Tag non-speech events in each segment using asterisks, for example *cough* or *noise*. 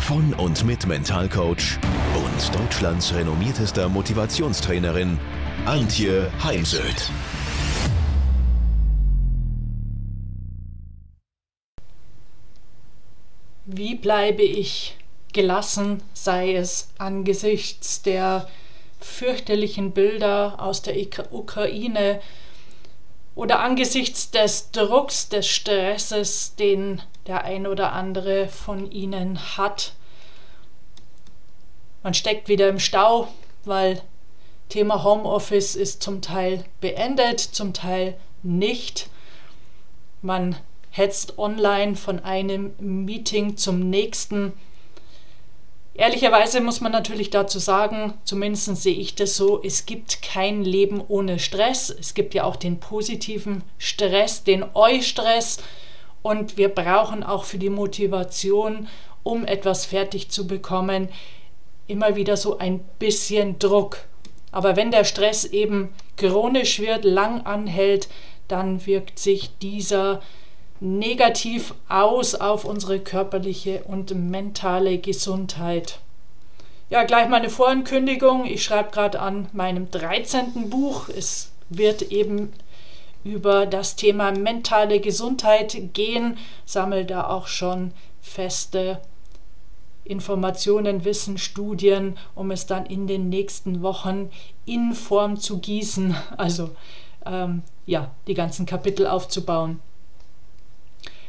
von und mit Mentalcoach und Deutschlands renommiertester Motivationstrainerin Antje Heimsöth. Wie bleibe ich gelassen, sei es angesichts der fürchterlichen Bilder aus der Ukraine oder angesichts des Drucks, des Stresses, den der ein oder andere von Ihnen hat. Man steckt wieder im Stau, weil Thema Homeoffice ist zum Teil beendet, zum Teil nicht. Man hetzt online von einem Meeting zum nächsten. Ehrlicherweise muss man natürlich dazu sagen, zumindest sehe ich das so, es gibt kein Leben ohne Stress. Es gibt ja auch den positiven Stress, den Eustress. Und wir brauchen auch für die Motivation, um etwas fertig zu bekommen, immer wieder so ein bisschen Druck. Aber wenn der Stress eben chronisch wird, lang anhält, dann wirkt sich dieser negativ aus auf unsere körperliche und mentale Gesundheit. Ja, gleich meine Vorankündigung. Ich schreibe gerade an meinem 13. Buch. Es wird eben über das Thema mentale Gesundheit gehen, sammle da auch schon feste Informationen, Wissen, Studien, um es dann in den nächsten Wochen in Form zu gießen, *laughs* also ähm, ja, die ganzen Kapitel aufzubauen.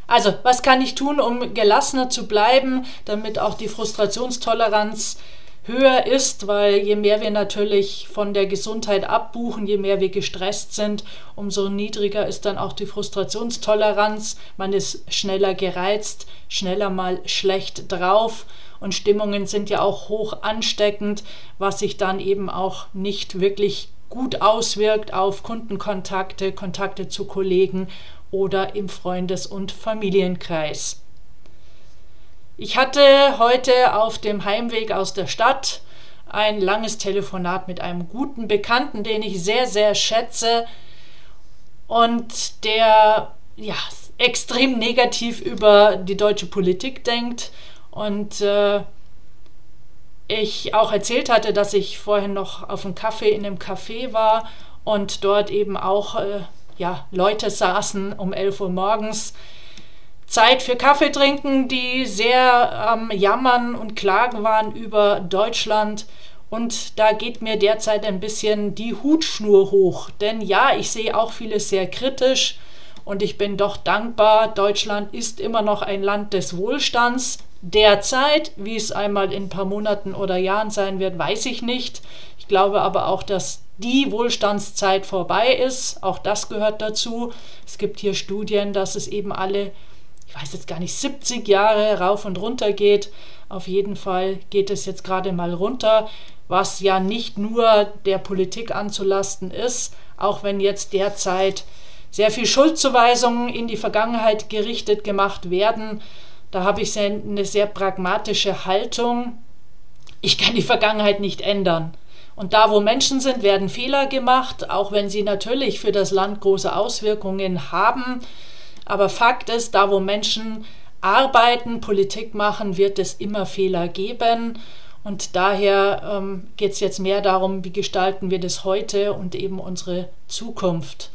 Also, was kann ich tun, um gelassener zu bleiben, damit auch die Frustrationstoleranz höher ist, weil je mehr wir natürlich von der Gesundheit abbuchen, je mehr wir gestresst sind, umso niedriger ist dann auch die Frustrationstoleranz. Man ist schneller gereizt, schneller mal schlecht drauf und Stimmungen sind ja auch hoch ansteckend, was sich dann eben auch nicht wirklich gut auswirkt auf Kundenkontakte, Kontakte zu Kollegen oder im Freundes- und Familienkreis. Ich hatte heute auf dem Heimweg aus der Stadt ein langes Telefonat mit einem guten Bekannten, den ich sehr, sehr schätze und der ja, extrem negativ über die deutsche Politik denkt und äh, ich auch erzählt hatte, dass ich vorhin noch auf einem Kaffee in einem Café war und dort eben auch äh, ja, Leute saßen um 11 Uhr morgens. Zeit für Kaffee trinken, die sehr am ähm, Jammern und Klagen waren über Deutschland. Und da geht mir derzeit ein bisschen die Hutschnur hoch. Denn ja, ich sehe auch vieles sehr kritisch und ich bin doch dankbar. Deutschland ist immer noch ein Land des Wohlstands. Derzeit, wie es einmal in ein paar Monaten oder Jahren sein wird, weiß ich nicht. Ich glaube aber auch, dass die Wohlstandszeit vorbei ist. Auch das gehört dazu. Es gibt hier Studien, dass es eben alle, ich weiß jetzt gar nicht, 70 Jahre rauf und runter geht. Auf jeden Fall geht es jetzt gerade mal runter, was ja nicht nur der Politik anzulasten ist, auch wenn jetzt derzeit sehr viel Schuldzuweisungen in die Vergangenheit gerichtet gemacht werden. Da habe ich eine sehr pragmatische Haltung. Ich kann die Vergangenheit nicht ändern. Und da, wo Menschen sind, werden Fehler gemacht, auch wenn sie natürlich für das Land große Auswirkungen haben. Aber Fakt ist, da, wo Menschen arbeiten, Politik machen, wird es immer Fehler geben. Und daher ähm, geht es jetzt mehr darum, wie gestalten wir das heute und eben unsere Zukunft.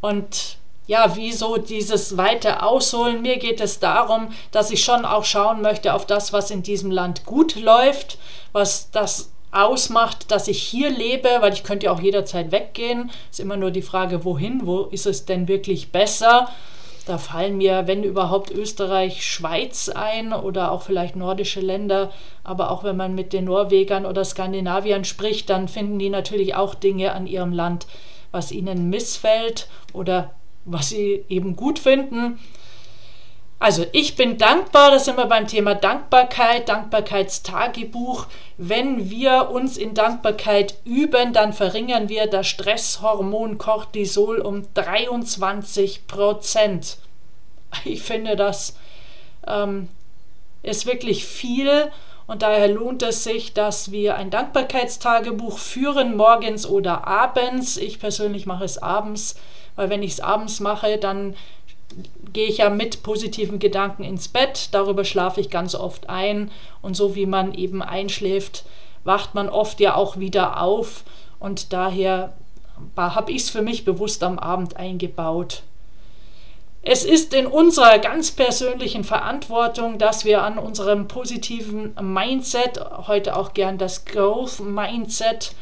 Und ja, wieso dieses weite Ausholen? Mir geht es darum, dass ich schon auch schauen möchte auf das, was in diesem Land gut läuft, was das ausmacht, dass ich hier lebe, weil ich könnte ja auch jederzeit weggehen. Ist immer nur die Frage, wohin, wo ist es denn wirklich besser? Da fallen mir, wenn überhaupt, Österreich, Schweiz ein oder auch vielleicht nordische Länder. Aber auch wenn man mit den Norwegern oder Skandinaviern spricht, dann finden die natürlich auch Dinge an ihrem Land, was ihnen missfällt oder was sie eben gut finden. Also ich bin dankbar, das sind wir beim Thema Dankbarkeit, Dankbarkeitstagebuch. Wenn wir uns in Dankbarkeit üben, dann verringern wir das Stresshormon Cortisol um 23 Prozent. Ich finde, das ähm, ist wirklich viel und daher lohnt es sich, dass wir ein Dankbarkeitstagebuch führen, morgens oder abends. Ich persönlich mache es abends, weil wenn ich es abends mache, dann gehe ich ja mit positiven Gedanken ins Bett, darüber schlafe ich ganz oft ein. Und so wie man eben einschläft, wacht man oft ja auch wieder auf. Und daher habe ich es für mich bewusst am Abend eingebaut. Es ist in unserer ganz persönlichen Verantwortung, dass wir an unserem positiven Mindset, heute auch gern das Growth Mindset,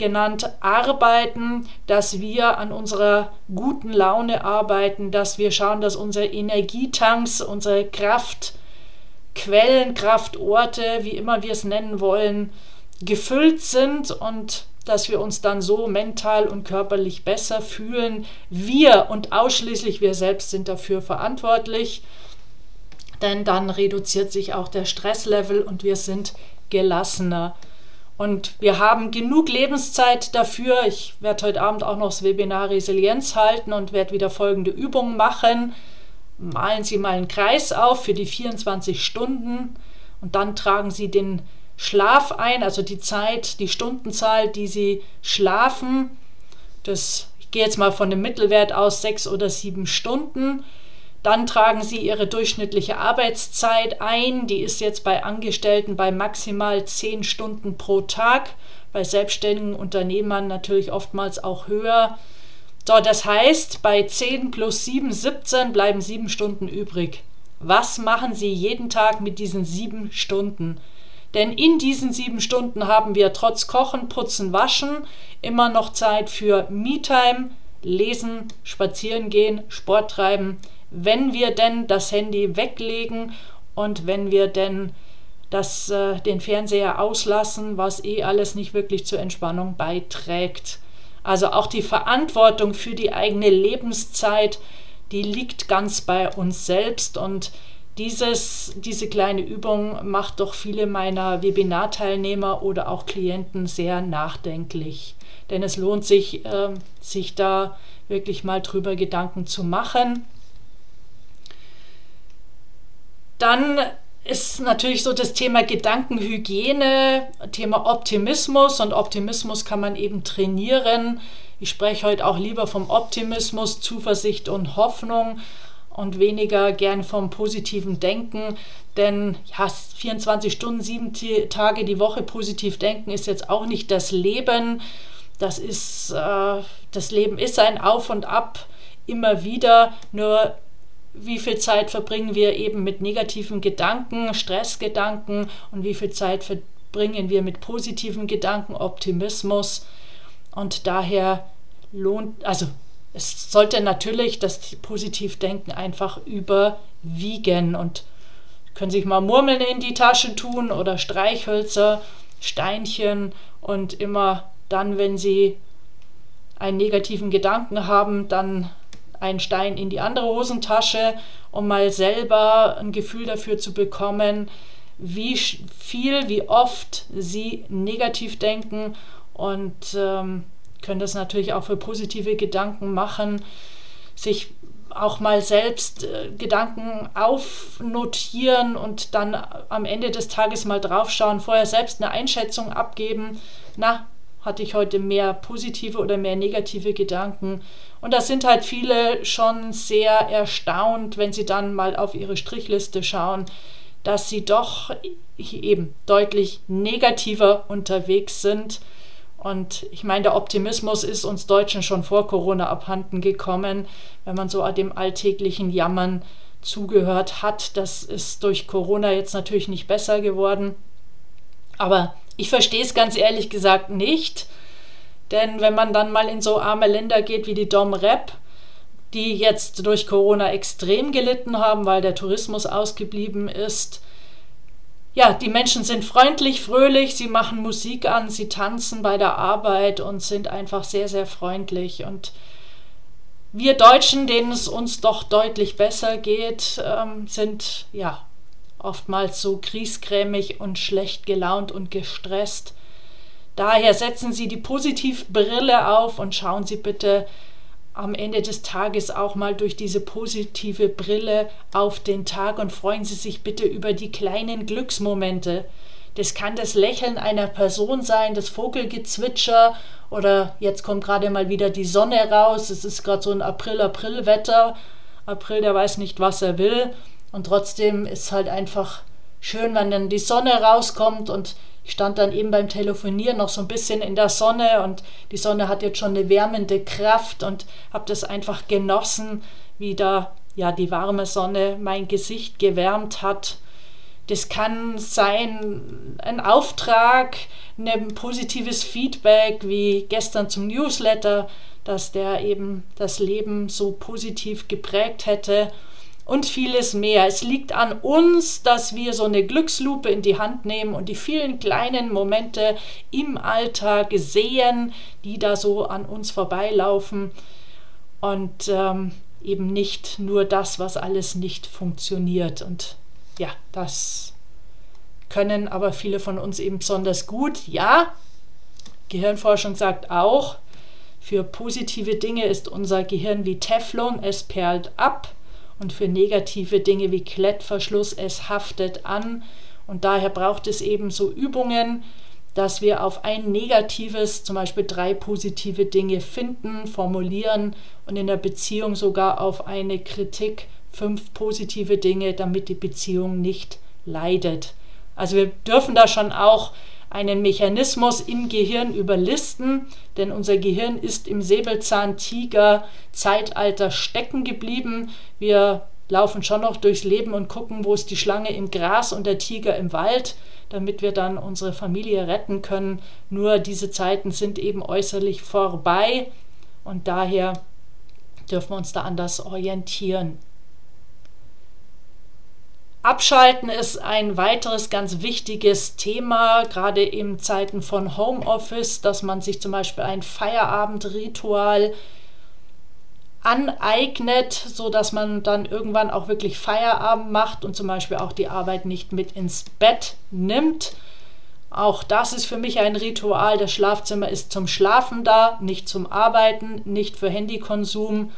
genannt arbeiten, dass wir an unserer guten Laune arbeiten, dass wir schauen, dass unsere Energietanks, unsere Kraftquellen, Kraftorte, wie immer wir es nennen wollen, gefüllt sind und dass wir uns dann so mental und körperlich besser fühlen. Wir und ausschließlich wir selbst sind dafür verantwortlich, denn dann reduziert sich auch der Stresslevel und wir sind gelassener. Und wir haben genug Lebenszeit dafür. Ich werde heute Abend auch noch das Webinar Resilienz halten und werde wieder folgende Übungen machen. Malen Sie mal einen Kreis auf für die 24 Stunden und dann tragen Sie den Schlaf ein, also die Zeit, die Stundenzahl, die Sie schlafen. Das, ich gehe jetzt mal von dem Mittelwert aus, sechs oder sieben Stunden. Dann tragen Sie Ihre durchschnittliche Arbeitszeit ein. Die ist jetzt bei Angestellten bei maximal 10 Stunden pro Tag, bei selbstständigen Unternehmern natürlich oftmals auch höher. So, das heißt, bei 10 plus 7, 17 bleiben 7 Stunden übrig. Was machen Sie jeden Tag mit diesen 7 Stunden? Denn in diesen 7 Stunden haben wir trotz Kochen, Putzen, Waschen immer noch Zeit für Me-Time, Lesen, Spazieren gehen, Sport treiben, wenn wir denn das Handy weglegen und wenn wir denn das, äh, den Fernseher auslassen, was eh alles nicht wirklich zur Entspannung beiträgt. Also auch die Verantwortung für die eigene Lebenszeit, die liegt ganz bei uns selbst und dieses, diese kleine Übung macht doch viele meiner Webinarteilnehmer oder auch Klienten sehr nachdenklich. Denn es lohnt sich, äh, sich da wirklich mal drüber Gedanken zu machen. Dann ist natürlich so das Thema Gedankenhygiene, Thema Optimismus und Optimismus kann man eben trainieren. Ich spreche heute auch lieber vom Optimismus, Zuversicht und Hoffnung und weniger gern vom positiven Denken, denn ja, 24 Stunden, sieben Tage die Woche positiv denken ist jetzt auch nicht das Leben. Das ist, äh, das Leben ist ein Auf und Ab immer wieder, nur wie viel Zeit verbringen wir eben mit negativen Gedanken, Stressgedanken und wie viel Zeit verbringen wir mit positiven Gedanken, Optimismus. Und daher lohnt, also es sollte natürlich das Positivdenken einfach überwiegen und können sich mal Murmeln in die Tasche tun oder Streichhölzer, Steinchen und immer dann, wenn sie einen negativen Gedanken haben, dann einen Stein in die andere Hosentasche, um mal selber ein Gefühl dafür zu bekommen, wie viel, wie oft sie negativ denken und ähm, können das natürlich auch für positive Gedanken machen, sich auch mal selbst äh, Gedanken aufnotieren und dann am Ende des Tages mal draufschauen, vorher selbst eine Einschätzung abgeben. Na, hatte ich heute mehr positive oder mehr negative Gedanken? Und da sind halt viele schon sehr erstaunt, wenn sie dann mal auf ihre Strichliste schauen, dass sie doch eben deutlich negativer unterwegs sind. Und ich meine, der Optimismus ist uns Deutschen schon vor Corona abhanden gekommen, wenn man so dem alltäglichen Jammern zugehört hat. Das ist durch Corona jetzt natürlich nicht besser geworden. Aber ich verstehe es ganz ehrlich gesagt nicht. Denn wenn man dann mal in so arme Länder geht wie die Dom Rep, die jetzt durch Corona extrem gelitten haben, weil der Tourismus ausgeblieben ist, ja, die Menschen sind freundlich, fröhlich, sie machen Musik an, sie tanzen bei der Arbeit und sind einfach sehr, sehr freundlich. Und Wir Deutschen, denen es uns doch deutlich besser geht, ähm, sind ja oftmals so griesgrämig und schlecht gelaunt und gestresst. Daher setzen Sie die Positivbrille auf und schauen Sie bitte am Ende des Tages auch mal durch diese positive Brille auf den Tag und freuen Sie sich bitte über die kleinen Glücksmomente. Das kann das Lächeln einer Person sein, das Vogelgezwitscher oder jetzt kommt gerade mal wieder die Sonne raus. Es ist gerade so ein April-April-Wetter. April, der weiß nicht, was er will. Und trotzdem ist halt einfach schön, wenn dann die Sonne rauskommt. Und ich stand dann eben beim Telefonieren noch so ein bisschen in der Sonne. Und die Sonne hat jetzt schon eine wärmende Kraft und habe das einfach genossen, wie da ja die warme Sonne mein Gesicht gewärmt hat. Das kann sein ein Auftrag, ein positives Feedback wie gestern zum Newsletter, dass der eben das Leben so positiv geprägt hätte und vieles mehr. Es liegt an uns, dass wir so eine Glückslupe in die Hand nehmen und die vielen kleinen Momente im Alltag sehen, die da so an uns vorbeilaufen und ähm, eben nicht nur das, was alles nicht funktioniert. Und ja, das können aber viele von uns eben besonders gut. Ja, Gehirnforschung sagt auch, für positive Dinge ist unser Gehirn wie Teflon, es perlt ab und für negative Dinge wie Klettverschluss, es haftet an und daher braucht es eben so Übungen, dass wir auf ein negatives, zum Beispiel drei positive Dinge finden, formulieren und in der Beziehung sogar auf eine Kritik fünf positive Dinge, damit die Beziehung nicht leidet. Also wir dürfen da schon auch einen Mechanismus im Gehirn überlisten, denn unser Gehirn ist im Säbelzahntiger-Zeitalter stecken geblieben. Wir laufen schon noch durchs Leben und gucken, wo ist die Schlange im Gras und der Tiger im Wald, damit wir dann unsere Familie retten können. Nur diese Zeiten sind eben äußerlich vorbei und daher dürfen wir uns da anders orientieren. Abschalten ist ein weiteres ganz wichtiges Thema, gerade in Zeiten von Homeoffice, dass man sich zum Beispiel ein Feierabendritual aneignet, so dass man dann irgendwann auch wirklich Feierabend macht und zum Beispiel auch die Arbeit nicht mit ins Bett nimmt. Auch das ist für mich ein Ritual. Das Schlafzimmer ist zum Schlafen da, nicht zum Arbeiten, nicht für Handykonsum.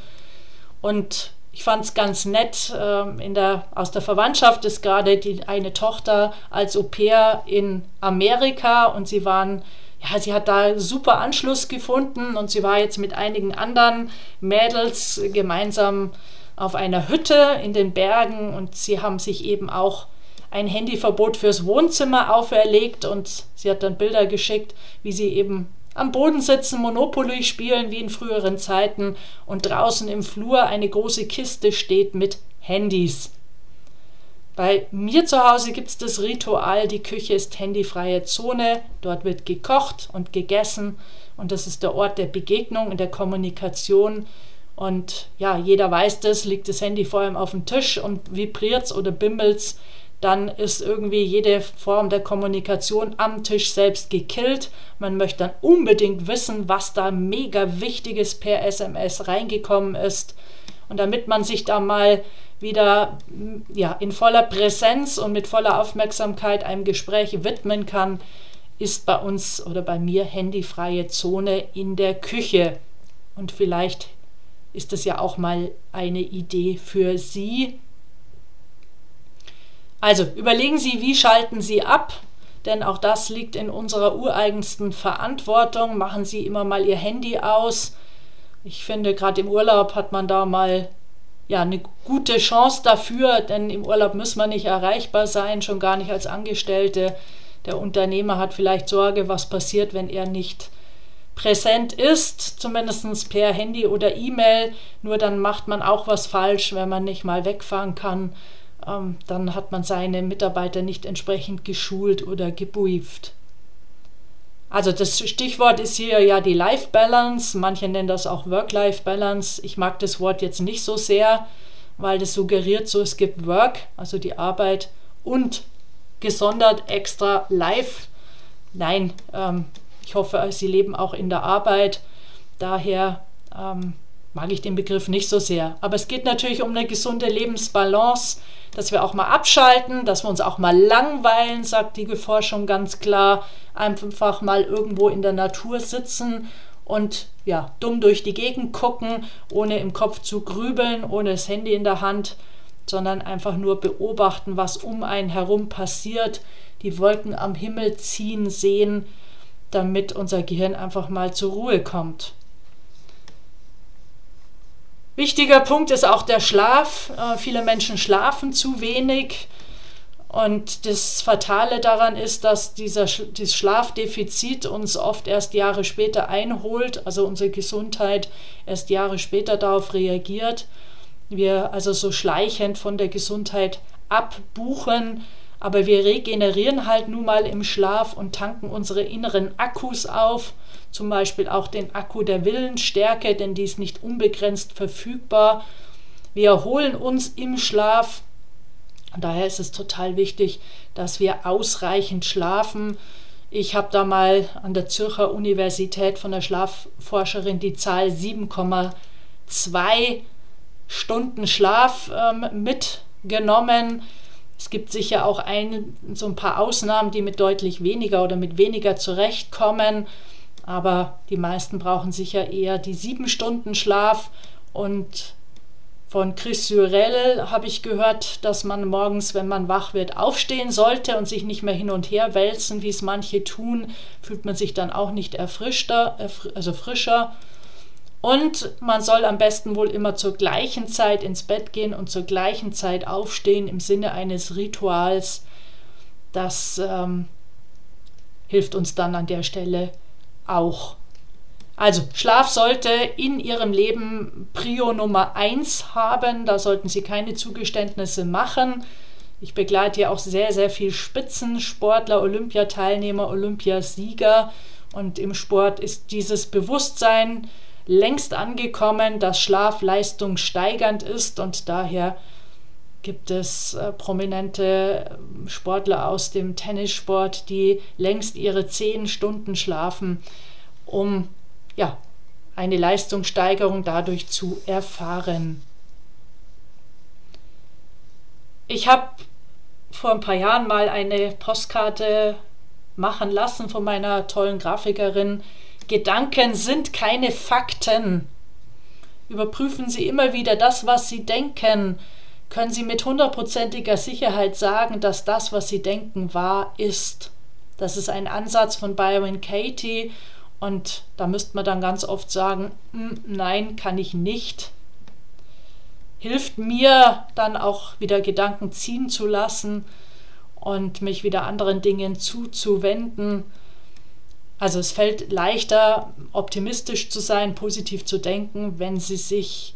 Und ich fand es ganz nett, ähm, in der, aus der Verwandtschaft ist gerade eine Tochter als Au pair in Amerika und sie waren, ja, sie hat da super Anschluss gefunden und sie war jetzt mit einigen anderen Mädels gemeinsam auf einer Hütte in den Bergen und sie haben sich eben auch ein Handyverbot fürs Wohnzimmer auferlegt und sie hat dann Bilder geschickt, wie sie eben am Boden sitzen, Monopoly spielen wie in früheren Zeiten und draußen im Flur eine große Kiste steht mit Handys. Bei mir zu Hause gibt es das Ritual, die Küche ist handyfreie Zone, dort wird gekocht und gegessen und das ist der Ort der Begegnung und der Kommunikation. Und ja, jeder weiß das, liegt das Handy vor ihm auf dem Tisch und vibriert's oder bimmelt's dann ist irgendwie jede Form der Kommunikation am Tisch selbst gekillt. Man möchte dann unbedingt wissen, was da mega wichtiges per SMS reingekommen ist. Und damit man sich da mal wieder ja, in voller Präsenz und mit voller Aufmerksamkeit einem Gespräch widmen kann, ist bei uns oder bei mir handyfreie Zone in der Küche. Und vielleicht ist es ja auch mal eine Idee für Sie, also überlegen Sie, wie schalten Sie ab, denn auch das liegt in unserer ureigensten Verantwortung. Machen Sie immer mal Ihr Handy aus. Ich finde, gerade im Urlaub hat man da mal ja, eine gute Chance dafür, denn im Urlaub muss man nicht erreichbar sein, schon gar nicht als Angestellte. Der Unternehmer hat vielleicht Sorge, was passiert, wenn er nicht präsent ist, zumindest per Handy oder E-Mail. Nur dann macht man auch was falsch, wenn man nicht mal wegfahren kann ähm, dann hat man seine Mitarbeiter nicht entsprechend geschult oder gebrieft. Also das Stichwort ist hier ja die Life Balance. Manche nennen das auch Work-Life Balance. Ich mag das Wort jetzt nicht so sehr, weil das suggeriert so, es gibt Work, also die Arbeit und gesondert extra Life. Nein, ähm, ich hoffe, Sie leben auch in der Arbeit. Daher ähm, mag ich den Begriff nicht so sehr. Aber es geht natürlich um eine gesunde Lebensbalance, dass wir auch mal abschalten, dass wir uns auch mal langweilen, sagt die Forschung ganz klar. Einfach mal irgendwo in der Natur sitzen und ja, dumm durch die Gegend gucken, ohne im Kopf zu grübeln, ohne das Handy in der Hand, sondern einfach nur beobachten, was um einen herum passiert, die Wolken am Himmel ziehen sehen, damit unser Gehirn einfach mal zur Ruhe kommt. Wichtiger Punkt ist auch der Schlaf. Äh, viele Menschen schlafen zu wenig. Und das Fatale daran ist, dass dieser, dieses Schlafdefizit uns oft erst Jahre später einholt, also unsere Gesundheit erst Jahre später darauf reagiert. Wir also so schleichend von der Gesundheit abbuchen, aber wir regenerieren halt nun mal im Schlaf und tanken unsere inneren Akkus auf, zum Beispiel auch den Akku der Willensstärke, denn die ist nicht unbegrenzt verfügbar. Wir erholen uns im Schlaf. Daher ist es total wichtig, dass wir ausreichend schlafen. Ich habe da mal an der Zürcher Universität von der Schlafforscherin die Zahl 7,2 Stunden Schlaf ähm, mitgenommen. Es gibt sicher auch ein, so ein paar Ausnahmen, die mit deutlich weniger oder mit weniger zurechtkommen, aber die meisten brauchen sicher eher die sieben Stunden Schlaf und von Chris Syrell habe ich gehört, dass man morgens, wenn man wach wird, aufstehen sollte und sich nicht mehr hin und her wälzen, wie es manche tun, fühlt man sich dann auch nicht erfrischter, also frischer. Und man soll am besten wohl immer zur gleichen Zeit ins Bett gehen und zur gleichen Zeit aufstehen im Sinne eines Rituals. Das ähm, hilft uns dann an der Stelle auch. Also Schlaf sollte in Ihrem Leben Prio Nummer 1 haben. Da sollten Sie keine Zugeständnisse machen. Ich begleite ja auch sehr, sehr viel Spitzensportler, Olympiateilnehmer, Olympiasieger. Und im Sport ist dieses Bewusstsein, längst angekommen, dass Schlaf leistungssteigernd ist und daher gibt es äh, prominente ähm, Sportler aus dem Tennissport, die längst ihre zehn Stunden schlafen, um ja, eine Leistungssteigerung dadurch zu erfahren. Ich habe vor ein paar Jahren mal eine Postkarte machen lassen von meiner tollen Grafikerin, Gedanken sind keine Fakten. Überprüfen Sie immer wieder das, was Sie denken. Können Sie mit hundertprozentiger Sicherheit sagen, dass das, was Sie denken, wahr ist. Das ist ein Ansatz von Byron Katie und da müsste man dann ganz oft sagen, hm, nein, kann ich nicht. Hilft mir dann auch wieder Gedanken ziehen zu lassen und mich wieder anderen Dingen zuzuwenden also es fällt leichter, optimistisch zu sein, positiv zu denken, wenn sie sich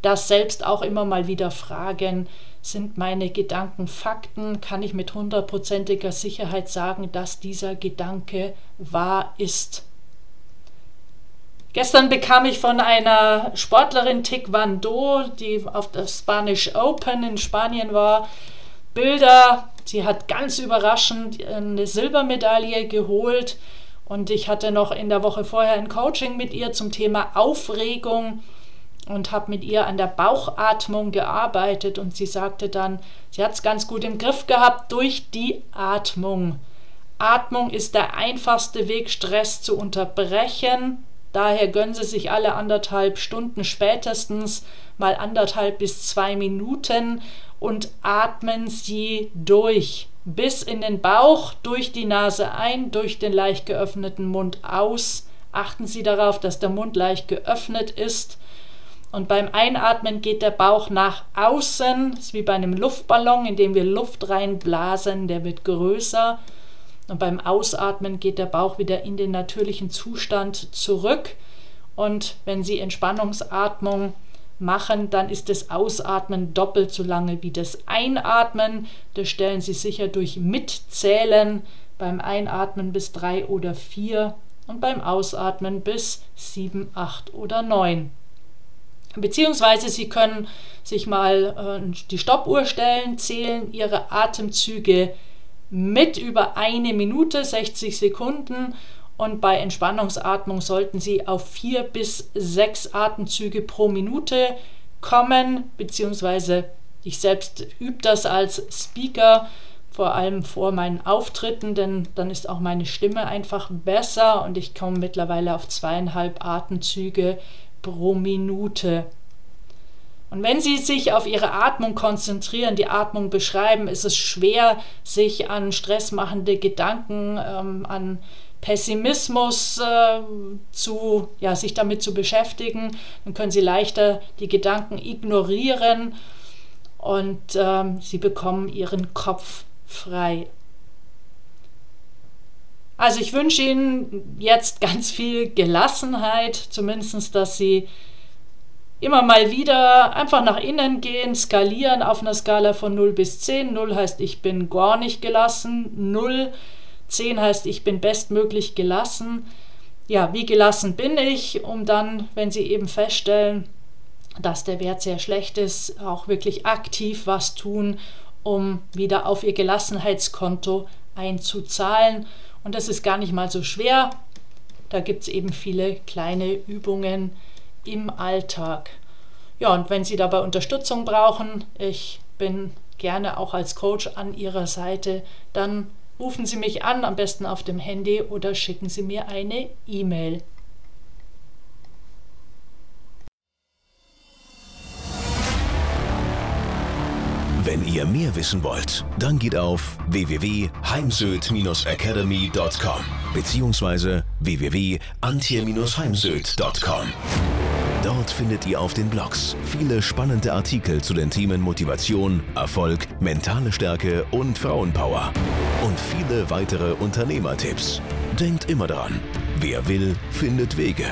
das selbst auch immer mal wieder fragen, sind meine Gedanken Fakten? Kann ich mit hundertprozentiger Sicherheit sagen, dass dieser Gedanke wahr ist? Gestern bekam ich von einer Sportlerin Taekwondo, die auf der Spanish Open in Spanien war, Bilder Sie hat ganz überraschend eine Silbermedaille geholt und ich hatte noch in der Woche vorher ein Coaching mit ihr zum Thema Aufregung und habe mit ihr an der Bauchatmung gearbeitet und sie sagte dann, sie hat es ganz gut im Griff gehabt durch die Atmung. Atmung ist der einfachste Weg, Stress zu unterbrechen. Daher gönnen Sie sich alle anderthalb Stunden spätestens mal anderthalb bis zwei Minuten und atmen Sie durch bis in den Bauch, durch die Nase ein, durch den leicht geöffneten Mund aus. Achten Sie darauf, dass der Mund leicht geöffnet ist. Und beim Einatmen geht der Bauch nach außen, das ist wie bei einem Luftballon, in dem wir Luft reinblasen, der wird größer. Und beim Ausatmen geht der Bauch wieder in den natürlichen Zustand zurück. Und wenn Sie Entspannungsatmung machen, dann ist das Ausatmen doppelt so lange wie das Einatmen. Das stellen Sie sicher durch Mitzählen beim Einatmen bis drei oder vier und beim Ausatmen bis sieben, acht oder neun. Beziehungsweise Sie können sich mal äh, die Stoppuhr stellen, zählen Ihre Atemzüge mit über eine Minute, 60 Sekunden und bei Entspannungsatmung sollten Sie auf vier bis sechs Atemzüge pro Minute kommen, beziehungsweise ich selbst übe das als Speaker, vor allem vor meinen Auftritten, denn dann ist auch meine Stimme einfach besser und ich komme mittlerweile auf zweieinhalb Atemzüge pro Minute. Und wenn Sie sich auf Ihre Atmung konzentrieren, die Atmung beschreiben, ist es schwer, sich an stressmachende Gedanken, ähm, an Pessimismus äh, zu, ja, sich damit zu beschäftigen. Dann können Sie leichter die Gedanken ignorieren und ähm, Sie bekommen Ihren Kopf frei. Also ich wünsche Ihnen jetzt ganz viel Gelassenheit, zumindest, dass Sie immer mal wieder einfach nach innen gehen, skalieren auf einer Skala von 0 bis 10. 0 heißt, ich bin gar nicht gelassen. 0, 10 heißt, ich bin bestmöglich gelassen. Ja, wie gelassen bin ich, um dann, wenn Sie eben feststellen, dass der Wert sehr schlecht ist, auch wirklich aktiv was tun, um wieder auf Ihr Gelassenheitskonto einzuzahlen. Und das ist gar nicht mal so schwer. Da gibt es eben viele kleine Übungen, im Alltag. Ja, und wenn Sie dabei Unterstützung brauchen, ich bin gerne auch als Coach an Ihrer Seite, dann rufen Sie mich an, am besten auf dem Handy oder schicken Sie mir eine E-Mail. Wenn ihr mehr wissen wollt, dann geht auf www.heimsöd-academy.com bzw. www.antje-heimsöd.com. Dort findet ihr auf den Blogs viele spannende Artikel zu den Themen Motivation, Erfolg, mentale Stärke und Frauenpower. Und viele weitere Unternehmertipps. Denkt immer daran, wer will, findet Wege.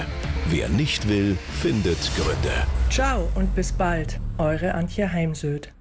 Wer nicht will, findet Gründe. Ciao und bis bald, eure Antje Heimsöd.